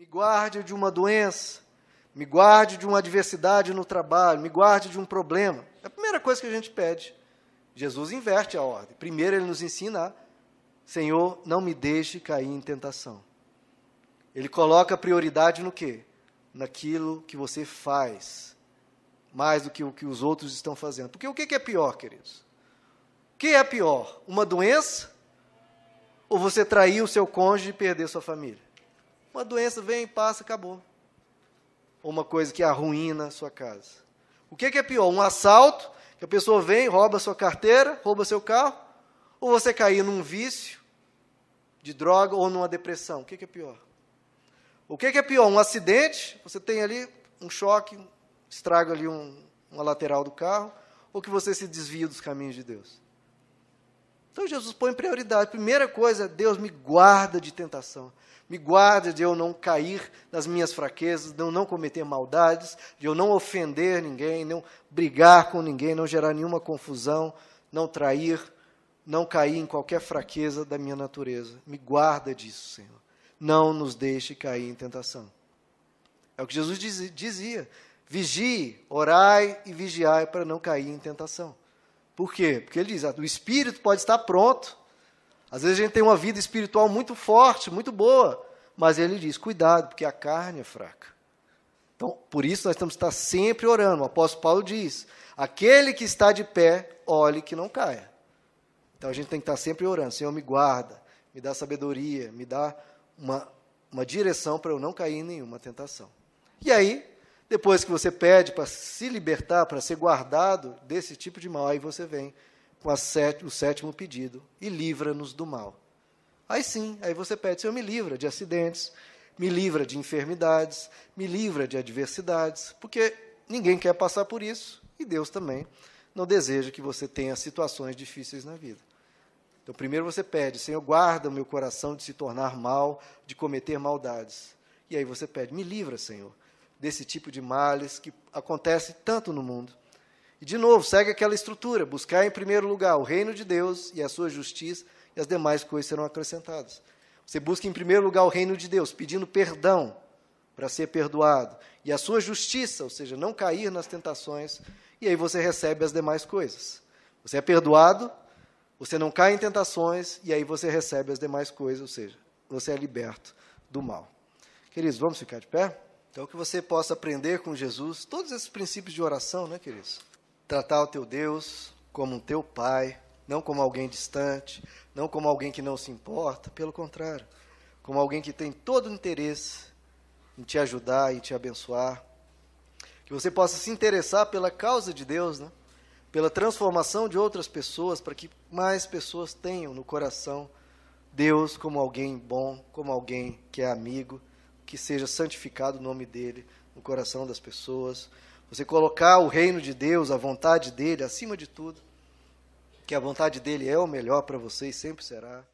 Me guarde de uma doença, me guarde de uma adversidade no trabalho, me guarde de um problema. É a primeira coisa que a gente pede. Jesus inverte a ordem. Primeiro ele nos ensina Senhor, não me deixe cair em tentação. Ele coloca prioridade no quê? Naquilo que você faz, mais do que o que os outros estão fazendo. Porque o que é pior, queridos? O que é pior? Uma doença ou você trair o seu cônjuge e perder sua família? Uma doença vem, passa, acabou. Ou uma coisa que arruína a sua casa. O que é pior? Um assalto, que a pessoa vem, rouba sua carteira, rouba seu carro, ou você cair num vício de droga ou numa depressão? O que é pior? O que é pior? Um acidente, você tem ali um choque, estraga ali um, uma lateral do carro, ou que você se desvia dos caminhos de Deus? Então Jesus põe prioridade. Primeira coisa, Deus me guarda de tentação. Me guarda de eu não cair nas minhas fraquezas, de eu não cometer maldades, de eu não ofender ninguém, não brigar com ninguém, não gerar nenhuma confusão, não trair, não cair em qualquer fraqueza da minha natureza. Me guarda disso, Senhor. Não nos deixe cair em tentação. É o que Jesus dizia. Vigie, orai e vigiai para não cair em tentação. Por quê? Porque ele diz: ah, o espírito pode estar pronto. Às vezes a gente tem uma vida espiritual muito forte, muito boa, mas ele diz: cuidado, porque a carne é fraca. Então, por isso nós temos que estar sempre orando. O apóstolo Paulo diz: aquele que está de pé, olhe que não caia. Então a gente tem que estar sempre orando: Senhor, me guarda, me dá sabedoria, me dá uma, uma direção para eu não cair em nenhuma tentação. E aí, depois que você pede para se libertar, para ser guardado desse tipo de mal, aí você vem com set, o sétimo pedido, e livra-nos do mal. Aí sim, aí você pede, Senhor, me livra de acidentes, me livra de enfermidades, me livra de adversidades, porque ninguém quer passar por isso, e Deus também não deseja que você tenha situações difíceis na vida. Então, primeiro você pede, Senhor, guarda o meu coração de se tornar mal, de cometer maldades. E aí você pede, me livra, Senhor, desse tipo de males que acontece tanto no mundo. E, de novo, segue aquela estrutura: buscar em primeiro lugar o reino de Deus e a sua justiça, e as demais coisas serão acrescentadas. Você busca em primeiro lugar o reino de Deus, pedindo perdão para ser perdoado, e a sua justiça, ou seja, não cair nas tentações, e aí você recebe as demais coisas. Você é perdoado, você não cai em tentações, e aí você recebe as demais coisas, ou seja, você é liberto do mal. Queridos, vamos ficar de pé? Então, que você possa aprender com Jesus todos esses princípios de oração, né, queridos? Tratar o teu Deus como um teu pai, não como alguém distante, não como alguém que não se importa, pelo contrário, como alguém que tem todo o interesse em te ajudar e te abençoar. Que você possa se interessar pela causa de Deus, né? pela transformação de outras pessoas, para que mais pessoas tenham no coração Deus como alguém bom, como alguém que é amigo que seja santificado o nome dele no coração das pessoas. Você colocar o reino de Deus, a vontade dele acima de tudo, que a vontade dele é o melhor para você e sempre será.